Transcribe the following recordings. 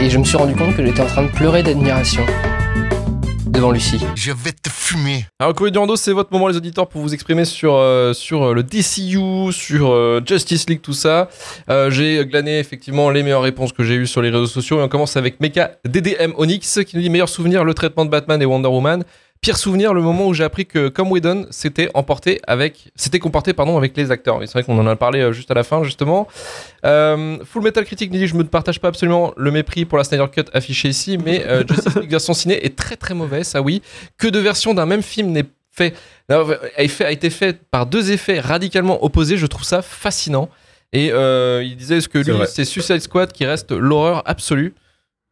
Et je me suis rendu compte que j'étais en train de pleurer d'admiration devant Lucie. Je vais te fumer. Alors, le courrier du Rando, c'est votre moment, les auditeurs, pour vous exprimer sur, euh, sur euh, le DCU, sur euh, Justice League, tout ça. Euh, j'ai glané effectivement les meilleures réponses que j'ai eues sur les réseaux sociaux. Et on commence avec Mecha DDM Onyx qui nous dit meilleur souvenir le traitement de Batman et Wonder Woman. Pire souvenir, le moment où j'ai appris que, comme Whedon, s'était emporté avec, s'était comporté pardon avec les acteurs. Et C'est vrai qu'on en a parlé euh, juste à la fin justement. Euh, Full Metal Critic nous dit je ne partage pas absolument le mépris pour la Snyder Cut affichée ici, mais euh, Justice League version ciné est très très mauvais, ça oui. Que de versions d'un même film n'est fait, a fait- a été fait par deux effets radicalement opposés. Je trouve ça fascinant. Et euh, il disait ce que lui, c'est Suicide Squad qui reste l'horreur absolue?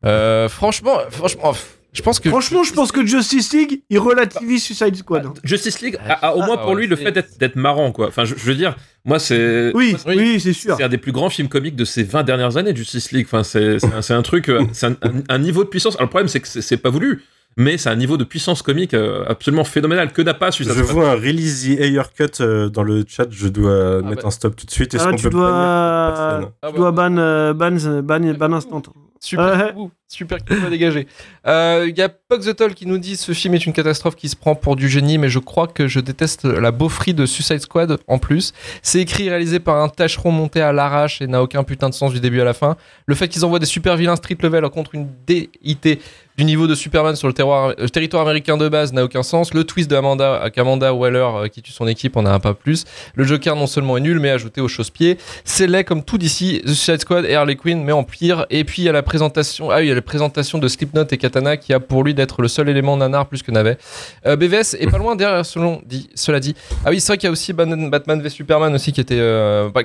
Euh, franchement, franchement, pff, je pense que Franchement, je pense que Justice League, il relativise Suicide Squad. hein. Justice League a, a au moins Ah, pour ouais, lui le c'est- fait d'être d'être marrant, quoi. Enfin, je, je veux dire, moi, c'est. Oui, Oui. oui, c'est sûr. C'est un des plus grands films comiques de ces 20 dernières années, Justice League. Enfin, c'est c'est un, c'est un truc, euh, c'est un, un- un niveau de puissance. Alors, le problème, c'est que c'est c'est pas voulu, mais c'est un niveau de puissance comique euh, absolument phénoménal. Que n'a pas Je Suicide Squad vois un release the air cut euh, dans le chat, je dois Ah mettre bah. un stop tout de suite. Est-ce Ah, qu'on tu peut dois, Ah tu bah. dois ban, euh, ban, ban, ban instant. Super, ouh, super dégager. Euh, Il y a Pug the Toll qui nous dit ce film est une catastrophe qui se prend pour du génie, mais je crois que je déteste la beaufrie de Suicide Squad en plus. C'est écrit et réalisé par un tâcheron monté à l'arrache et n'a aucun putain de sens du début à la fin. Le fait qu'ils envoient des super vilains street level contre une DIT du niveau de Superman sur le euh, territoire américain de base n'a aucun sens. Le twist de Amanda, euh, qu'Amanda Waller euh, qui tue son équipe en a un pas plus. Le Joker non seulement est nul, mais ajouté au chausse-pied. C'est laid comme tout d'ici, The Suicide Squad et Harley Quinn, mais en pire. Et puis il y a la présentation, ah oui, il y a la présentation de Slipknot et Katana qui a pour lui d'être le seul élément nanar plus que navet. Euh, BVS est pas loin derrière, selon dit, cela dit. Ah oui, c'est vrai qu'il y a aussi Batman v Superman aussi qui était. euh, bah,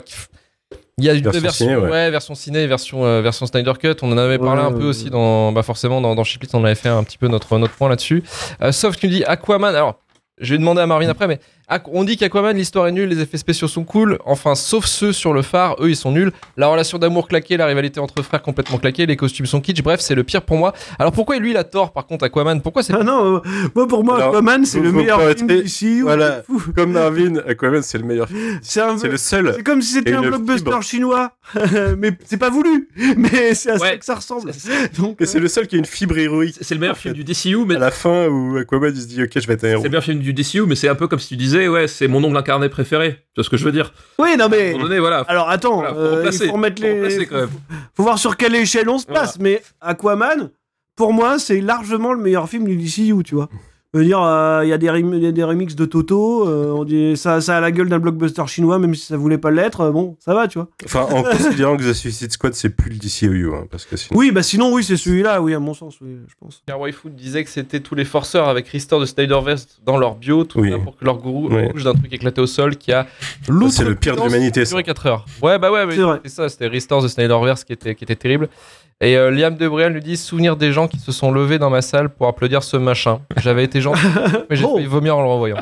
il y a une Version version, ciné, ouais. ouais. version ciné, version, euh, version Snyder Cut. On en avait parlé Ouais, un peu ouais, aussi dans, bah forcément dans, dans on avait fait un petit peu notre, notre point là-dessus. Euh, sauf qu'il nous dit Aquaman. Alors, je vais demander à Marvin après, mais on dit qu'Aquaman, l'histoire est nulle, les effets spéciaux sont cool. Enfin, sauf ceux sur le phare, eux, ils sont nuls. La relation d'amour claquée, la rivalité entre frères complètement claquée, les costumes sont kitsch. Bref, c'est le pire pour moi. Alors pourquoi lui, il a tort par contre, Aquaman? Pourquoi c'est Ah non, euh, moi pour moi, Alors, Aquaman, c'est le meilleur film d'ici. Voilà. Comme Marvin, Aquaman, c'est le meilleur film. C'est un C'est le seul. C'est comme si c'était un blockbuster fibre. chinois, mais c'est pas voulu. Mais c'est à ça que ça ressemble. C'est- Donc, Et c'est le seul qui a une fibre héroïque. C'est le meilleur film fait. du DCU, mais À la fin où Aquaman il se dit ok je vais être un c'est héros. le meilleur film du DCU, mais c'est un peu comme si tu disais, ouais, c'est mon ongle incarné préféré. Tu vois ce que je veux dire oui, non mais. donné, voilà. Alors attends, Voilà, faut euh, remplacer, faut remettre faut remplacer les. quand même. Faut voir sur quelle échelle on se Voilà. place. Mais Aquaman, pour moi, c'est largement le meilleur film du DCU, tu vois. Je veux dire, euh, il y, a des rem- il y a des remixes de Toto, euh, on dit, ça, ça a la gueule d'un blockbuster chinois, même si ça voulait pas l'être, euh, bon, ça va, tu vois. Enfin en considérant que The Suicide Squad c'est plus le DCU hein, parce que sinon. Oui, bah sinon, oui, c'est celui-là, oui, à mon sens, oui, je pense. Car Waifu disait que c'était tous les forceurs avec Restore de Snyderverse dans leur bio, tout Oui. pour que leur gourou Oui. bouge d'un truc éclaté au sol qui a C'est le pire de l'humanité. ça. duré 4 heures. Ouais, bah ouais, mais C'est ça, c'était Restore the Snyderverse qui était, qui était terrible. Et euh, Liam Debriel lui dit Souvenir des gens qui se sont levés dans ma salle pour applaudir ce machin. J'avais été gentil, mais j'ai Oh. failli vomir en le revoyant.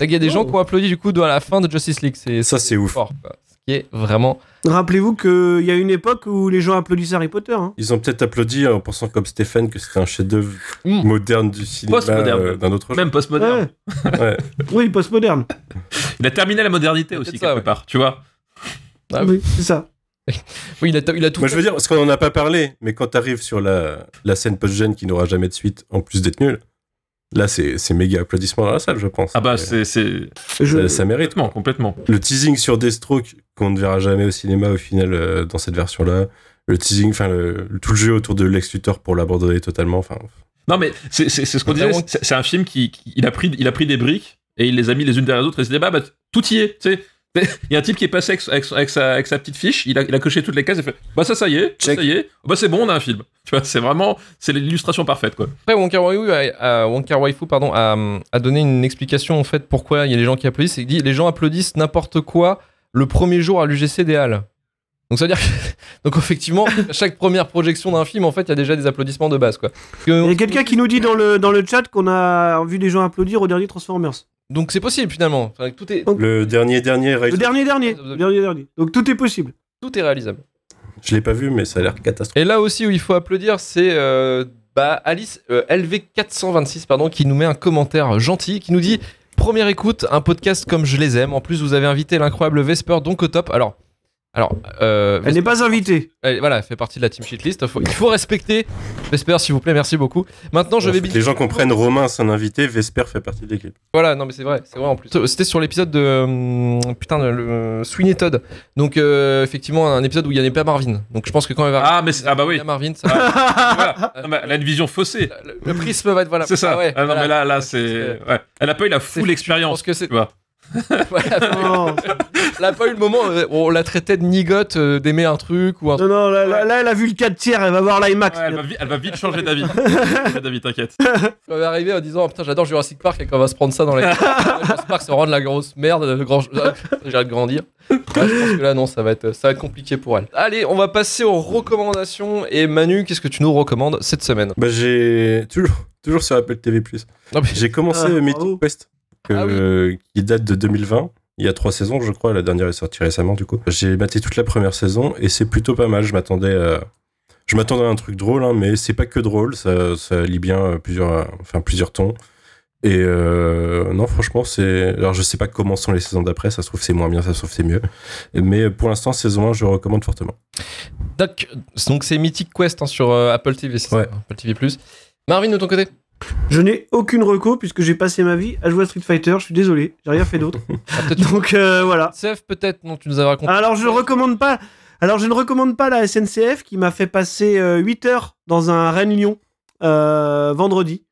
Il y a des gens qui ont applaudi du coup à la fin de Justice League. C'est Ça, c'est ouf. fort, quoi. Ce qui est vraiment. Rappelez-vous qu'il y a une époque où les gens applaudissaient Harry Potter. Hein. Ils ont peut-être applaudi en pensant comme Stéphane que c'était un chef-d'œuvre Mm. moderne du cinéma Postmoderne. euh, d'un autre genre. Même postmoderne. Ouais. Ouais. Oui, postmoderne. Il a terminé la modernité C'est aussi, peut-être quelque ça, ouais. part, tu vois. Ah oui, c'est ça. Oui, il a, il a tout. Moi je veux dire parce qu'on en a pas parlé, mais quand t'arrives sur la, la scène post-gène qui n'aura jamais de suite en plus d'être nul, là c'est c'est méga applaudissements dans la salle je pense. Ah bah, c'est. ça, ça mérite. Complètement, complètement. Le teasing sur Deathstroke qu'on ne verra jamais au cinéma au final euh, dans cette version-là. Le teasing, enfin tout le jeu autour de Lex Luthor pour l'abandonner totalement. Enfin, Non, mais c'est ce qu'on disait. C'est c'est un film qui, qui- il, a pris, il a pris des briques et il les a mis les unes derrière les autres et il s'est dit, bah, bah, tout y est, tu sais. Il y a un type qui est passé avec, avec- avec sa, avec sa petite fiche, il a, il a coché toutes les cases et fait Bah, ça, ça y est, ça, Check. ça y est, bah, c'est bon, on a un film. Tu vois, c'est vraiment, c'est l'illustration parfaite, quoi. Après, Wonka Waifu, a, a- Wonka Waifu, pardon, a, a donné une explication en fait pourquoi il y a des gens qui applaudissent. Il dit les gens applaudissent n'importe quoi le premier jour à l'UGC des Halles. Donc ça veut dire que, donc effectivement, chaque première projection d'un film, en fait, il y a déjà des applaudissements de base, quoi. Que- Il y a quelqu'un qui nous dit dans le, dans le chat qu'on a vu des gens applaudir au dernier Transformers. Donc c'est possible finalement. Enfin, tout est, Le dernier, dernier, Le dernier dernier. Le dernier dernier. Donc tout est possible. tout est réalisable. je l'ai pas vu, mais ça a l'air catastrophique. Et là aussi où il faut applaudir, c'est euh, bah, Alice euh, LV426 pardon, qui nous met un commentaire gentil, qui nous dit première écoute, un podcast comme je les aime. En plus, vous avez invité l'incroyable Vesper, donc au top. Alors, alors, euh, Elle n'est pas invitée. Elle- voilà, elle fait partie de la team shitlist. Faut- il faut respecter Vesper, s'il vous plaît. Merci beaucoup. Maintenant, je vais Les gens comprennent Romain, c'est un invité, Vesper fait partie de l'équipe. Voilà, non mais c'est vrai, c'est vrai en plus. C'était sur l'épisode de hum, putain de le, Sweeney Todd. Donc euh, effectivement un épisode où il n'y avait pas Marvin. Donc je pense que quand il va Ah, mais c'est- ah bah oui. il y a Marvin, ça va- Voilà. Non, mais elle a une vision faussée. le, le prisme va être voilà. C'est ça. Ah ouais, Ah non, voilà. mais là, là, C'est-. Ouais. Elle a pas eu la full Je expérience. pense que c'est. Tu vois. Voilà, Non, elle a pas eu le moment euh, où on la traitait de nigote, euh, d'aimer un truc ou un non, non, là, là, là, elle a vu le 4 tiers, elle va voir l'IMAX. Ouais, elle, va vi- elle va vite changer d'avis. D'avis, t'inquiète. On va arriver en disant putain j'adore Jurassic Park et qu'on va se prendre ça dans les Jurassic Park c'est vraiment de la grosse merde le grand j'ai de grandir Ouais, je pense que là non ça va être ça va être compliqué pour elle allez on va passer aux recommandations et Manu qu'est-ce que tu nous recommandes cette semaine? Bah, j'ai toujours, toujours sur Apple TV+. Ah, mais- J'ai commencé Ah, euh. Mythic Quest, Ah oui. euh, qui date de 2020. Il y a trois saisons, je crois. La dernière est sortie récemment, du coup. J'ai maté toute la première saison et c'est plutôt pas mal. Je m'attendais à... Je m'attendais à un truc drôle, hein, mais c'est pas que drôle. Ça, ça lie bien euh, plusieurs, euh, enfin, plusieurs tons. Et euh, non, franchement, c'est. Alors, je sais pas comment sont les saisons d'après. Ça se trouve, c'est moins bien, ça se trouve, c'est mieux. Mais pour l'instant, saison 1, je recommande fortement. Doc, donc c'est Mythic Quest hein, sur euh, Apple TV c'est Ouais. Apple TV Marvin de ton côté? Je n'ai aucune reco puisque j'ai passé ma vie à jouer à Street Fighter. Je suis désolé, j'ai rien fait d'autre. Ah, peut-être Donc euh, voilà. SNCF peut-être non tu nous avais raconté Alors je recommande pas. Alors je ne recommande pas la SNCF qui m'a fait passer 8 heures dans un Rennes-Lyon euh, vendredi.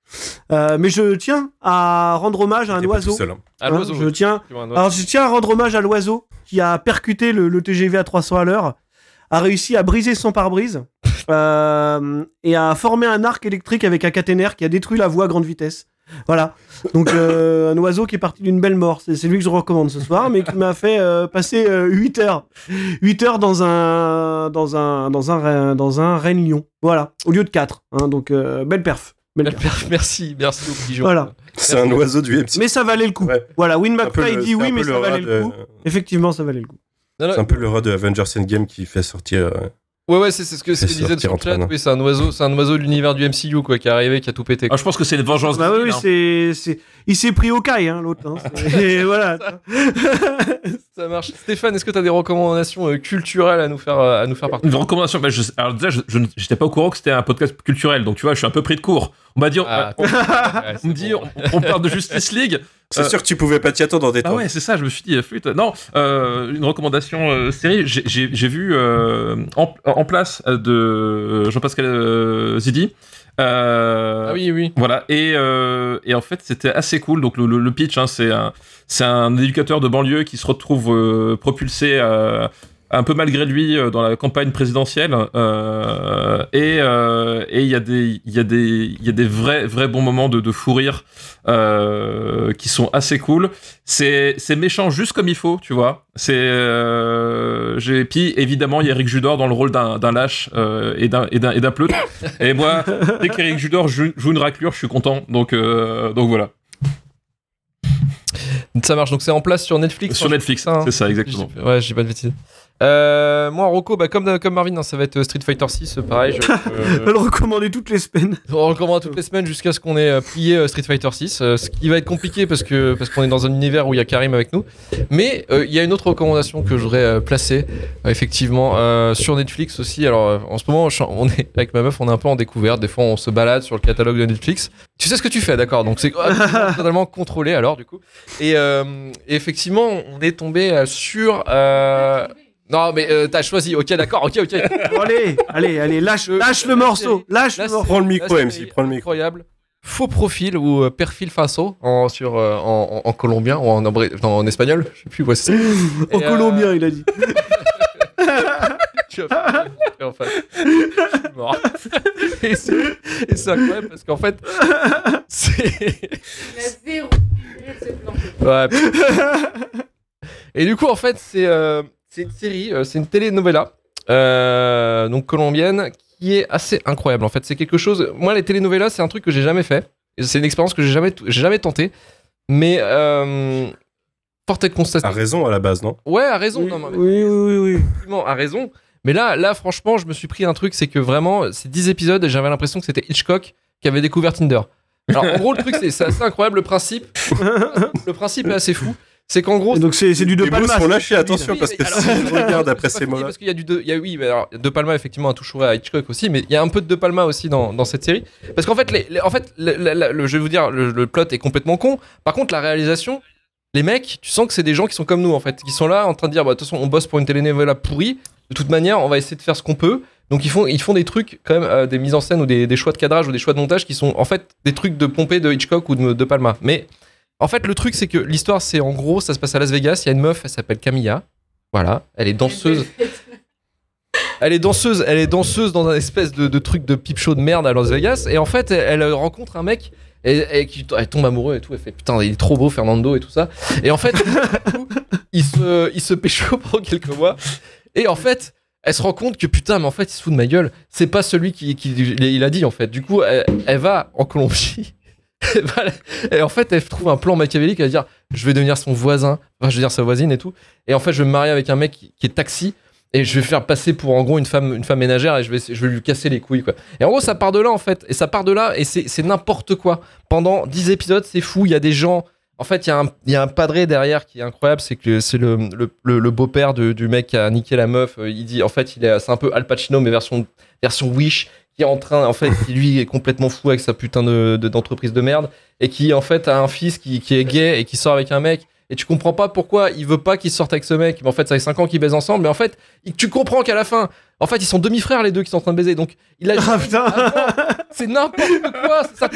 Euh, mais je tiens à rendre hommage à un oiseau. seul, hein. à hein, je tiens. Alors je tiens à rendre hommage à l'oiseau qui a percuté le, le TGV à 300 à l'heure, a réussi à briser son pare-brise euh, et a formé un arc électrique avec un caténaire qui a détruit la voie à grande vitesse. Voilà. Donc euh, un oiseau qui est parti d'une belle mort. C'est lui que je recommande ce soir, mais qui m'a fait euh, passer 8 heures. 8 heures dans un dans un dans un dans un Rennes Lyon. Voilà, au lieu de 4 donc euh, belle perf. Belle perf. merci merci au petit Voilà. C'est un oiseau du MC. Mais ça valait le coup. Ouais. Voilà, Win McFly dit oui, mais ça valait de- le coup. Effectivement, ça valait le coup. Non, non, C'est un peu le rat de Avengers Endgame qui fait sortir. euh, ouais ouais c'est c'est ce que ce qu'il disait sortir sur chat oui c'est un oiseau c'est un oiseau de l'univers du MCU quoi qui est arrivé qui a tout pété Ah, je pense que c'est une vengeance Bah oui, hein. c'est, c'est, il s'est pris au caille, hein, l'autre. Hein. Et voilà. Ça marche. Stéphane, est-ce que tu as des recommandations euh, culturelles à nous faire, euh, à nous faire partager? Une recommandation. bah, je- alors déjà, je je n'étais pas au courant que c'était un podcast culturel, donc tu vois, je suis un peu pris de cours. On m'a dit, on, Ah, on- ouais, on c'est me dit, bon. on, on parle de Justice League. C'est Euh, sûr que tu pouvais pas t'y attendre en Ah détente. ouais, c'est ça, je me suis dit, euh, flûte. Non, euh, une recommandation euh, série, j'ai- vu euh, en, en place de Jean-Pascal euh, Zidi. Euh, Ah oui, oui. Voilà, et, euh, et en fait, c'était assez cool. Donc, le, le- le pitch, hein, c'est un, éducateur de banlieue qui se retrouve euh, propulsé euh, un peu malgré lui euh, dans la campagne présidentielle. euh, et euh, et il y a des, il y a des, il y a des vrais, vrais bons moments de, de fou rire euh, qui sont assez cool. C'est, c'est méchant juste comme il faut, tu vois. C'est, euh, j'ai, puis évidemment, il y a Eric Judor dans le rôle d'un, d'un lâche et d'un, et d'un, et d'un pleutre. Et moi, dès qu'Eric Judor joue, joue une raclure, je suis content. Donc, donc voilà. Ça marche. Donc c'est en place sur Netflix. Sur Netflix, hein. c'est ça, exactement. Ouais, j'ai pas de bêtises. Euh, moi, Rocco, bah, comme, comme Marvin, hein, ça va être Street Fighter 6, pareil. Je, vais le recommander toutes les semaines. on recommande toutes les semaines jusqu'à ce qu'on ait euh, plié euh, Street Fighter 6, euh, ce qui va être compliqué parce que parce qu'on est dans un univers où il y a Karim avec nous. Mais euh, il y a une autre recommandation que euh, placer, euh, effectivement, euh, sur Netflix aussi. Alors euh, en ce moment, je- on est avec ma meuf, on est un peu en découverte. Des fois, on se balade sur le catalogue de Netflix. Tu sais ce que tu fais, d'accord Donc c'est euh, totalement contrôlé alors du coup. Et euh, effectivement, on est tombé euh, sur. Euh, Non, mais euh, t'as choisi. Ok, d'accord. Ok, ok. Allez, allez, allez, lâche, Je- lâche le morceau. Lâche Là, le morceau. Prends le micro, Là, MC, prends le micro. Incroyable. Faux profil ou euh, perfil faso en, sur, euh, en, en- en colombien ou en, en espagnol. Je sais plus où c'est. En Et, euh, colombien, il a dit. Tu vas- et en fait, je suis mort. Et c'est incroyable parce qu'en fait, c'est. Il a zéro. Ouais. Et du coup, en fait, c'est euh, c'est une série, euh, c'est une telenovela euh, donc colombienne, qui est assez incroyable en fait. C'est quelque chose. Moi, les telenovelas, c'est un truc que j'ai jamais fait. C'est une expérience que j'ai jamais, j'ai jamais tenté. Mais euh, forte constat. A raison à la base, non? Ouais, a raison. Oui, non, mais- oui, oui, oui, a raison. Mais là, là, franchement, je me suis pris un truc, c'est que vraiment, ces 10 épisodes, j'avais l'impression que c'était Hitchcock qui avait découvert Tinder. Alors, en gros, le truc, c'est c'est assez incroyable. Le principe, le principe est assez fou. C'est qu'en gros, Et donc c'est c'est du De Les mots Palma. sont lâchés, attention, Oui, parce que alors, si je regarde après ces mots-là. Parce qu'il y a du de, il y a, oui, mais alors, De Palma effectivement a touché à Hitchcock aussi, mais il y a un peu de De Palma aussi dans, dans cette série. Parce qu'en fait, les, les- en fait, le, le- le- je vais vous dire, le, le plot est complètement con. Par contre, la réalisation, les mecs, tu sens que c'est des gens qui sont comme nous en fait, qui sont là en train de dire, bah, de toute façon, on bosse pour une télénovela pourrie. De toute manière, on va essayer de faire ce qu'on peut. Donc ils font, ils font des trucs quand même, euh, des mises en scène ou des, des choix de cadrage ou des choix de montage qui sont en fait des trucs de pompée de Hitchcock ou de, de Palma. Mais en fait, le truc c'est que l'histoire c'est en gros, ça se passe à Las Vegas. Il y a une meuf, elle s'appelle Camilla. Voilà, elle est danseuse. Elle est danseuse, elle est danseuse dans un espèce de, de truc de pipe show de merde à Las Vegas. Et en fait, elle, elle rencontre un mec et, et qui elle tombe amoureux et tout. Elle fait putain, il est trop beau, Fernando et tout ça. Et en fait, il se, il se pécho pendant quelques mois. Et en fait, elle se rend compte que putain, mais en fait, il se fout de ma gueule. C'est pas celui qui, qui il a dit en fait. Du coup, elle, elle va en Colombie. Et en fait, elle trouve un plan machiavélique. Va dire Je vais devenir son voisin, enfin, je veux dire sa voisine et tout. Et en fait, je vais me marier avec un mec qui, est taxi. Et je vais faire passer pour en gros une femme, une femme ménagère et je vais, je vais lui casser les couilles quoi. Et en gros ça part de là en fait. Et ça part de là et c'est n'importe quoi. Pendant 10 épisodes c'est fou. Il y a des gens. En fait il y, a un- y a un padré derrière qui est incroyable. C'est que c'est le, le, beau-père du mec qui a niqué la meuf. Euh, Il dit en fait il est c'est un peu Al Pacino mais version, version Wish qui est en train en fait qui lui est complètement fou avec sa putain de de- d'entreprise de, merde et qui en fait a un fils qui, qui est gay et qui sort avec un mec. Et tu comprends pas pourquoi il veut pas qu'il sorte avec ce mec. Mais en fait, ça fait 5 ans qu'ils baisent ensemble. Mais en fait, tu comprends qu'à la fin, en fait, ils sont demi-frères les deux qui sont en train de baiser. Donc, il a. Ah, putain. C'est n'importe quoi. C'est ça,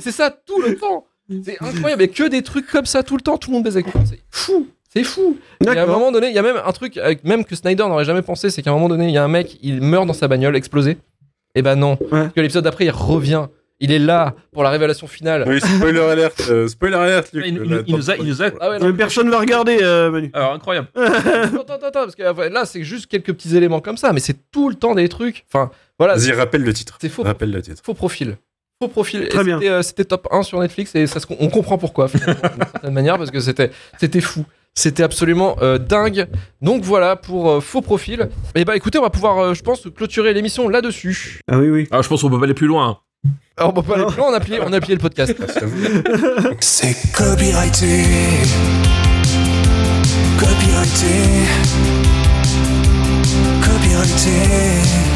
c'est ça tout le temps. C'est incroyable. Il y a que des trucs comme ça tout le temps. Tout le monde baise avec tout. C'est fou. C'est fou. Et à un moment donné, il y a même un truc, avec- même que Snyder n'aurait jamais pensé, c'est qu'à un moment donné, il y a un mec, il meurt dans sa bagnole, explosé. Et ben non. Parce que l'épisode d'après, il revient. Il est là pour la révélation finale. Oui, spoiler alert, euh, spoiler alert, Luc. Il, il- nous a, il nous a- Ah ouais, non. Mais personne va regarder, euh, Manu. Alors incroyable. attends, attends, attends, parce que là, c'est juste quelques petits éléments comme ça, mais c'est tout le temps des trucs. Enfin, voilà, Vas-y, rappelle le titre. c'est faux, Rappelle le titre. faux profil. Faux profil. Très bien. C'était, euh, top 1 sur Netflix et ça se- on comprend pourquoi, d'une certaine manière, parce que c'était, c'était fou. C'était absolument euh, dingue. Donc voilà pour euh, faux profil. Et bah écoutez, on va pouvoir, euh, je pense, clôturer l'émission là-dessus. Ah oui, oui. Alors je pense qu'on peut pas aller plus loin. Alors on va pas aller plus loin, on a plié, on a plié le podcast. Vous. C'est copyrighté. Copyrighté. Copyrighté.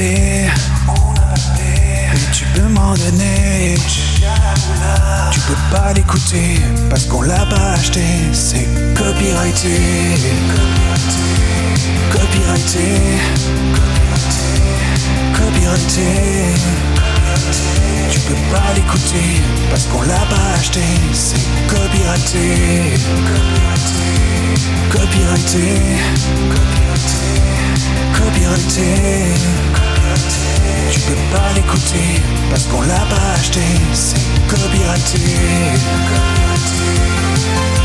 Et tu peux m'en donner. Tu peux pas l'écouter parce qu'on l'a pas acheté. C'est copyrighté, copyrighté, copyrighté. Tu peux pas l'écouter parce qu'on l'a pas acheté. C'est copyrighté, copyrighté, copyrighté, copyrighté. Tu peux pas l'écouter parce qu'on l'a pas acheté. C'est copyrighté, copyrighté.